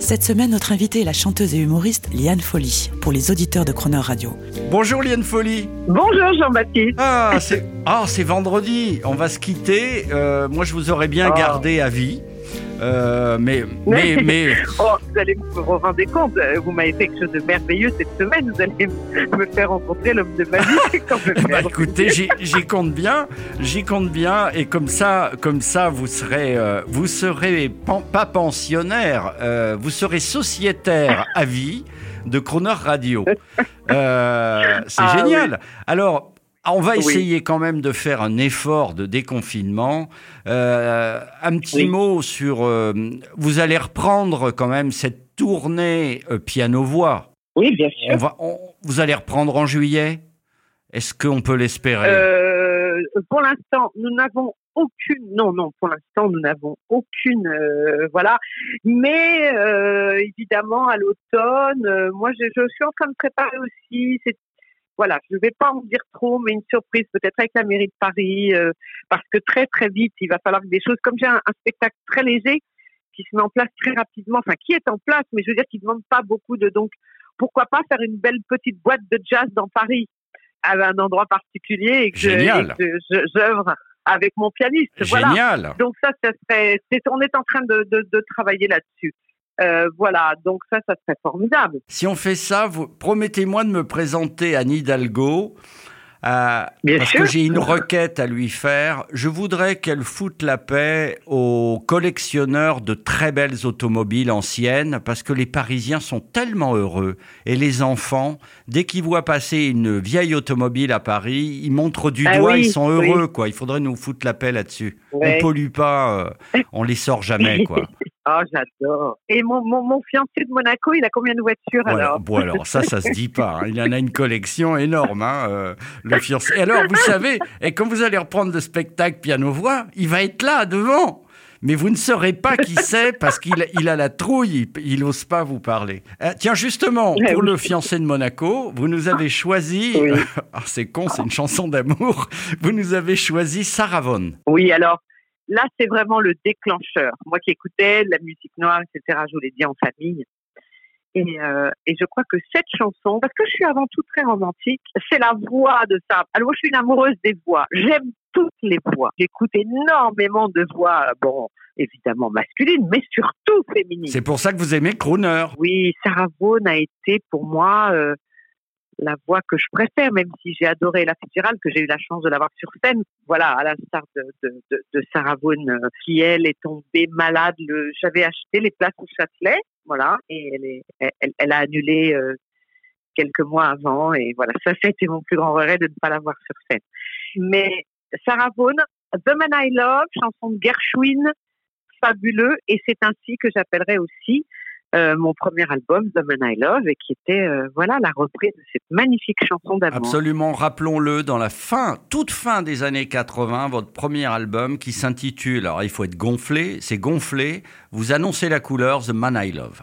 Cette semaine, notre invitée est la chanteuse et humoriste Liane Folly, pour les auditeurs de Croner Radio. Bonjour Liane Folly. Bonjour Jean-Baptiste. Ah, c'est ah, c'est vendredi. On va se quitter. Euh, moi, je vous aurais bien Oh. gardé à vie. Euh, mais, mais, mais, Oh, vous allez vous rendre compte, vous m'avez fait quelque chose de merveilleux cette semaine, vous allez me faire rencontrer l'homme de ma vie. quand je vais bah, écoutez, j'y compte bien, j'y compte bien, et comme ça, comme ça, vous serez, euh, vous serez pas pensionnaire, euh, vous serez sociétaire à vie de Croner Radio. Euh, c'est Ah, génial. Alors. On va Oui. essayer quand même de faire un effort de déconfinement. Euh, un petit Oui. mot sur... euh, vous allez reprendre quand même cette tournée euh, piano-voix. Oui, bien On sûr. va, on- vous allez reprendre en juillet? Est-ce qu'on peut l'espérer? Pour l'instant, nous n'avons aucune, non, non, pour l'instant, nous n'avons aucune, voilà. Mais évidemment, à l'automne, moi, je, je suis en train de préparer aussi. C'est, voilà, je ne vais pas en dire trop, mais une surprise peut-être avec la mairie de Paris, euh, parce que très très vite, il va falloir que des choses comme j'ai un, un spectacle très léger qui se met en place très rapidement, enfin qui est en place, mais je veux dire qui ne demande pas beaucoup de donc pourquoi pas faire une belle petite boîte de jazz dans Paris à un endroit particulier et que Génial. j'œuvre avec mon pianiste. Voilà. Génial Donc ça, ça serait, on est en train de, de, de travailler là-dessus. Euh, voilà, donc ça, ça serait formidable. Si on fait ça, vous, promettez-moi de me présenter Anne Hidalgo. euh, parce sûr. que j'ai une requête à lui faire. Je voudrais qu'elle foute la paix aux collectionneurs de très belles automobiles anciennes, parce que les Parisiens sont tellement heureux. Et les enfants, dès qu'ils voient passer une vieille automobile à Paris, ils montrent du Ah doigt, oui, ils sont oui. heureux. quoi. Il faudrait nous foutre la paix là-dessus. Ouais. On pollue pas, euh, on les sort jamais. quoi. Oh, j'adore. Et mon, mon, mon fiancé de Monaco, il a combien de voitures Bon, alors, bon, alors, ça, ça se dit pas. hein. Il en a une collection énorme, hein, euh, le fiancé. Et alors, vous savez, et quand vous allez reprendre le spectacle piano-voix, il va être là, devant. Mais vous ne saurez pas qui c'est parce qu'il il a la trouille, il- n'ose pas vous parler. Euh, tiens, justement, Ouais, pour le fiancé de Monaco, vous nous avez choisi, Oui. ah, c'est con, c'est une chanson d'amour, vous nous avez choisi Sarah Vaughan. Oui, alors là, c'est vraiment le déclencheur. Moi qui écoutais la musique noire, etc., je vous l'ai dit en famille. Et, euh, et je crois que cette chanson, parce que je suis avant tout très romantique, c'est la voix de ça. Alors moi, je suis une amoureuse des voix. J'aime toutes les voix. J'écoute énormément de voix, bon, évidemment masculines, mais surtout féminines. C'est pour ça que vous aimez Crooner. Oui, Sarah Vaughan a été pour moi euh, la voix que je préfère, même si j'ai adoré la Fitzgerald, que j'ai eu la chance de l'avoir sur scène. Voilà, à l'instar de, de, de, de Sarah Vaughan, euh, qui elle est tombée malade. J'avais acheté les places au Châtelet, voilà, et elle, est, elle, elle- a annulé euh, quelques mois avant, et voilà, ça, été mon plus grand regret de ne pas la voir sur scène. Mais Sarah Vaughan, The Man I Love, chanson de Gershwin, fabuleux, et c'est ainsi que j'appellerai aussi euh, mon premier album, The Man I Love, et qui était euh, voilà la reprise de cette magnifique chanson d'amour. Absolument, rappelons-le, dans la fin, toute fin des années 80, votre premier album qui s'intitule, alors il faut être gonflé, c'est gonflé, vous annoncez la couleur The Man I Love.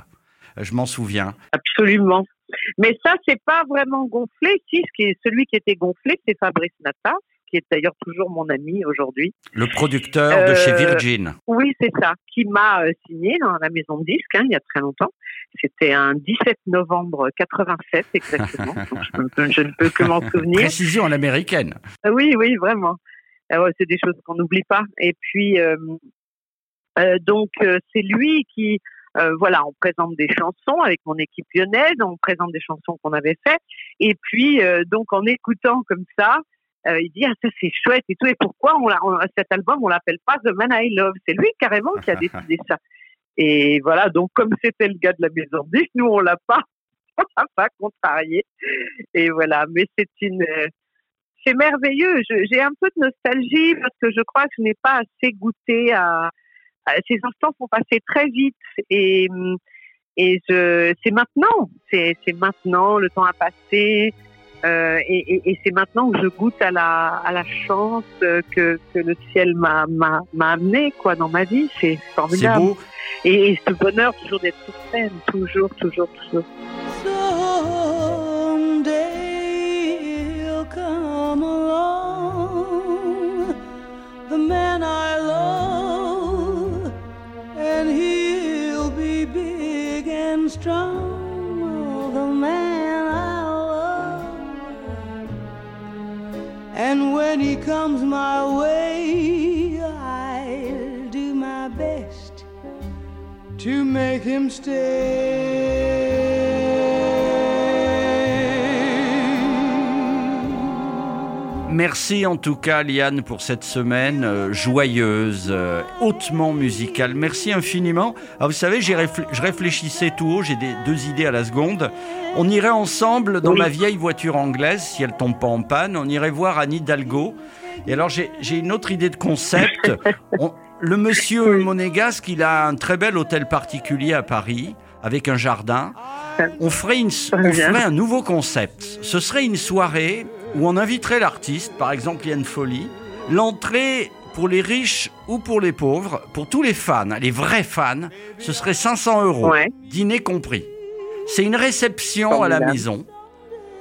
Je m'en souviens. Absolument. Mais ça, c'est pas vraiment gonflé. Si, ce qui est, celui qui était gonflé, c'est Fabrice Nata, qui est d'ailleurs toujours mon ami aujourd'hui. Le producteur de chez Euh, Virgin. Oui, c'est ça, qui m'a euh, signé dans la maison de disques hein, il y a très longtemps. C'était un 17 novembre 87 exactement. Donc, je, ne peux que m'en souvenir. Précision à l'américaine. Ah Oui, oui, vraiment. C'est des choses qu'on n'oublie pas. Et puis, euh, euh, donc, euh, c'est lui qui, euh, voilà, on présente des chansons avec mon équipe lyonnaise, on présente des chansons qu'on avait faites. Et puis, euh, donc, en écoutant comme ça, euh, il dit ah ça c'est chouette et tout. Et pourquoi on, l'a- on- cet album on l'appelle pas The Man I Love? C'est lui carrément qui a décidé ça. Et voilà, donc comme c'était le gars de la maison de disques, nous on l'a pas, on l'a pas contrarié. Et voilà, mais c'est une, euh, c'est merveilleux. J'ai un peu de nostalgie parce que je crois que je n'ai pas assez goûté à, à- ces instants sont passés très vite et et je c'est maintenant, c'est c'est maintenant. Le temps a passé. Euh, et, et, et c'est maintenant que je goûte à la, à la chance euh, que, que le ciel m'a, m'a, m'a amené quoi dans ma vie. C'est C'est formidable. beau. Et, et ce bonheur toujours d'être sur scène, toujours, toujours, toujours. Someday he'll come along, the man I love, and he'll be big and strong, And when he comes my way, I'll do my best to make him stay. Merci en tout cas, Liane, pour cette semaine euh, joyeuse, euh, hautement musicale. Merci infiniment. Ah, vous savez, réfl- je réfléchissais tout haut, j'ai des, deux idées à la seconde. On irait ensemble dans Oui. ma vieille voiture anglaise, si elle tombe pas en panne. On irait voir Anne Hidalgo. Et alors, j'ai une autre idée de concept. On- le monsieur monégasque, il a un très bel hôtel particulier à Paris, avec un jardin. On ferait, une, on ferait un nouveau concept. Ce serait une soirée où on inviterait l'artiste, par exemple Yann Folly. L'entrée pour les riches ou pour les pauvres, pour tous les fans, les vrais fans, ce serait 500 euros, Ouais. dîner compris. C'est une réception à la maison.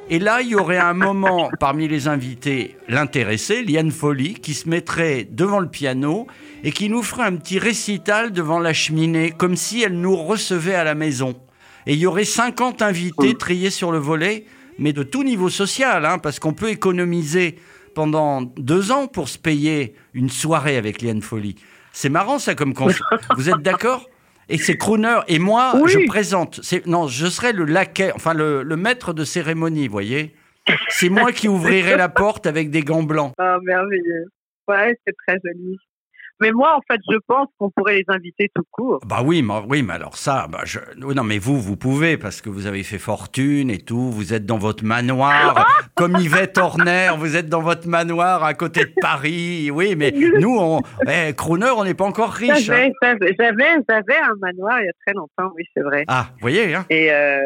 Et là, il y aurait un moment parmi les invités, l'intéressé, Liane Folly, qui se mettrait devant le piano et qui nous ferait un petit récital devant la cheminée, comme si elle nous recevait à la maison. Et il y aurait 50 invités triés sur le volet, mais de tout niveau social, hein, parce qu'on peut économiser pendant deux ans pour se payer une soirée avec Liane Folly. C'est marrant ça comme concept. Vous êtes d'accord? Et c'est Crooner et moi, Oui. je présente. Non, je serai le laquais, enfin le, le maître de cérémonie, vous voyez. C'est moi qui ouvrirai la porte avec des gants blancs. Ah, merveilleux. Ouais, c'est très joli. Mais moi, en fait, je pense qu'on pourrait les inviter tout court. Bah oui, mais, oui, mais alors ça, bah je... non, mais vous, vous pouvez parce que vous avez fait fortune et tout. Vous êtes dans votre manoir, comme Yvette Horner. Vous êtes dans votre manoir à côté de Paris. Oui, mais nous, on, eh, Crooner, on n'est pas encore riche. hein. J'avais, j'avais, j'avais un manoir il y a très longtemps, oui, c'est vrai. Ah, vous voyez, hein Et euh,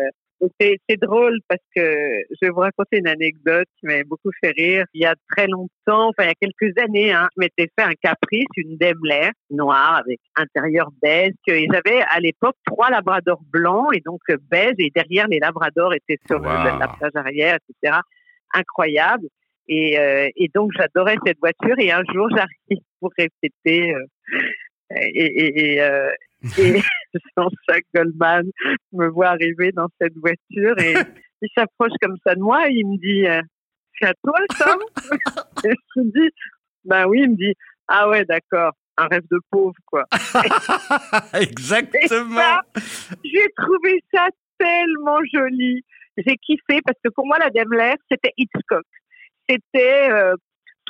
c'est, drôle parce que je vais vous raconter une anecdote qui m'avait beaucoup fait rire. Il y a très longtemps, enfin il y a quelques années, hein, je m'étais fait un caprice, une Daimler noire avec intérieur beige. Et j'avais à l'époque trois labradors blancs et donc euh, beige et derrière les labradors étaient sur Wow. la, la plage arrière, etc. Incroyable. Et, euh, et donc j'adorais cette voiture et un jour j'arrive pour répéter euh, et, et, et, euh, et Jean-Jacques Goldman me voit arriver dans cette voiture et il s'approche comme ça de moi et il me dit euh, c'est à toi Tom et je me dis ben oui il me dit ah ouais d'accord un rêve de pauvre quoi. Exactement. j'ai trouvé ça tellement joli. J'ai kiffé parce que pour moi la Daimler c'était Hitchcock. C'était euh,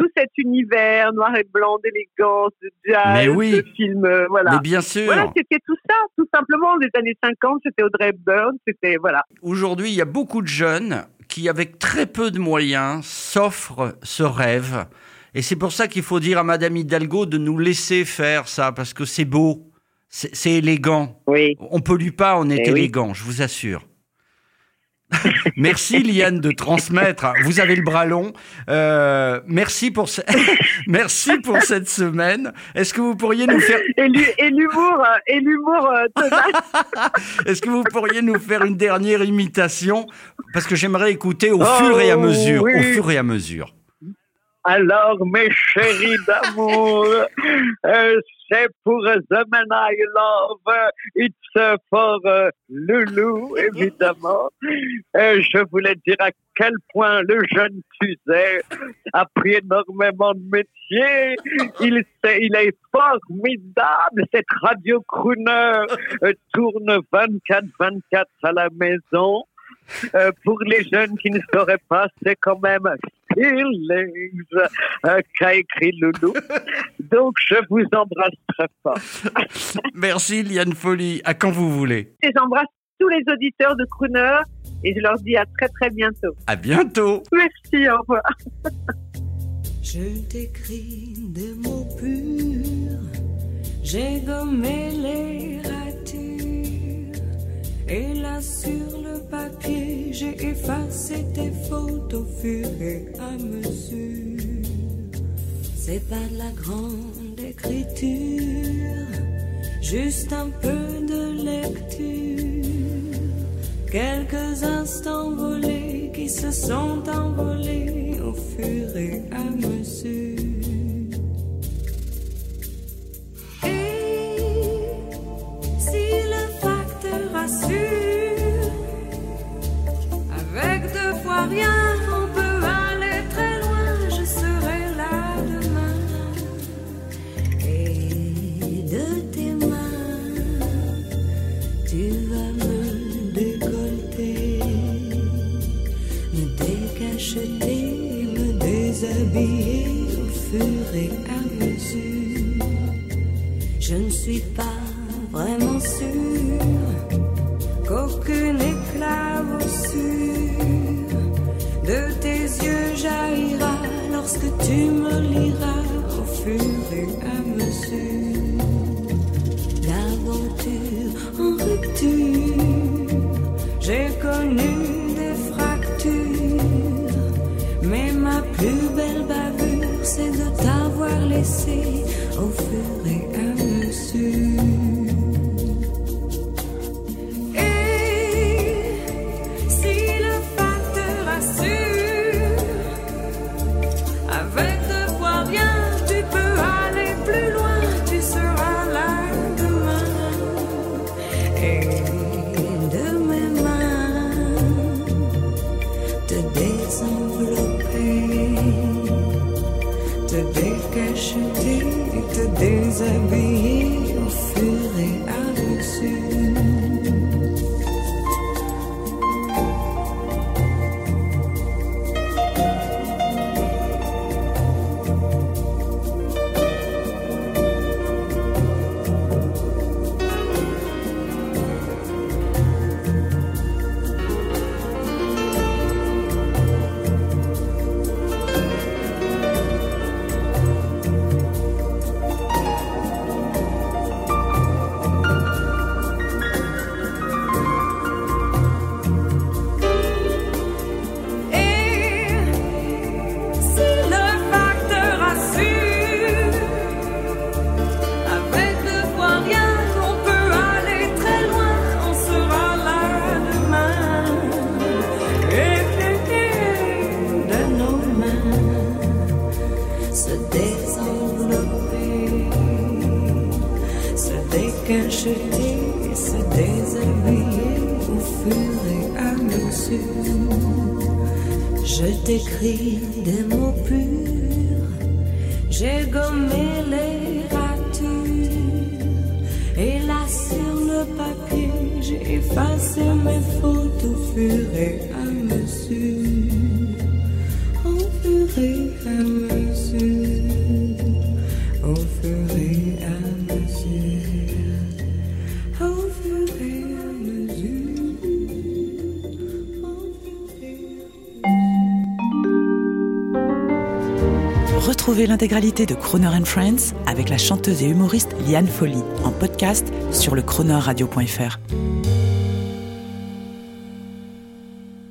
tout cet univers noir et blanc d'élégance de jazz Mais oui. de film euh, voilà Mais bien sûr. voilà, c'était tout ça, tout simplement. Les années 50, c'était Audrey Hepburn, c'était, voilà. Aujourd'hui, il y a beaucoup de jeunes qui, avec très peu de moyens, s'offrent ce rêve. Et c'est pour ça qu'il faut dire à Madame Hidalgo de nous laisser faire ça, parce que c'est beau, c'est élégant. Oui. On pollue pas, on est Eh oui. élégant, je vous assure. Merci Liane de transmettre. Vous avez le bras long. Euh, merci pour ce- merci pour cette semaine. Est-ce que vous pourriez nous faire Et l'hu- et l'humour, euh, et l'humour euh. Est-ce que vous pourriez nous faire une dernière imitation? Parce que j'aimerais écouter au Oh, fur et à mesure. oui. Au fur et à mesure. Alors, mes chéris d'amour, euh, c'est pour The Man I Love, it's for euh, Loulou, évidemment. Euh, je voulais dire à quel point le jeune Tuzet a pris énormément de métier. Il, sait- il est formidable. Cette radio crooner euh, tourne 24-24 à la maison. Pour les jeunes qui ne sauraient pas, c'est quand même Feelings euh, qu'a écrit Loulou. Donc, je vous embrasse très fort. Merci Liane Folly. À quand vous voulez. Et j'embrasse tous les auditeurs de Crooner et je leur dis à très très bientôt. À bientôt. Merci, au revoir. Je t'écris des mots purs, j'ai gommé les ratures, Et sur papier, j'ai effacé tes fautes au fur et à mesure. C'est pas de la grande écriture, juste un peu de lecture. Quelques instants volés qui se sont envolés au fur et à mesure. Décacheter, me déshabiller au fur et à mesure. Je ne suis pas vraiment sûre qu'aucune éclaboussure de tes yeux jaillira lorsque tu me liras au fur et à mesure. Déshabiller se décacheter, se déshabiller au fur et à mesure. Je t'écris des mots purs, j'ai gommé les ratures, et là sur le papier, j'ai effacé mes fautes au fur et à mesure, au fur et à mesure, L'intégralité de Croner Friends avec la chanteuse et humoriste Liane Folly en podcast sur le.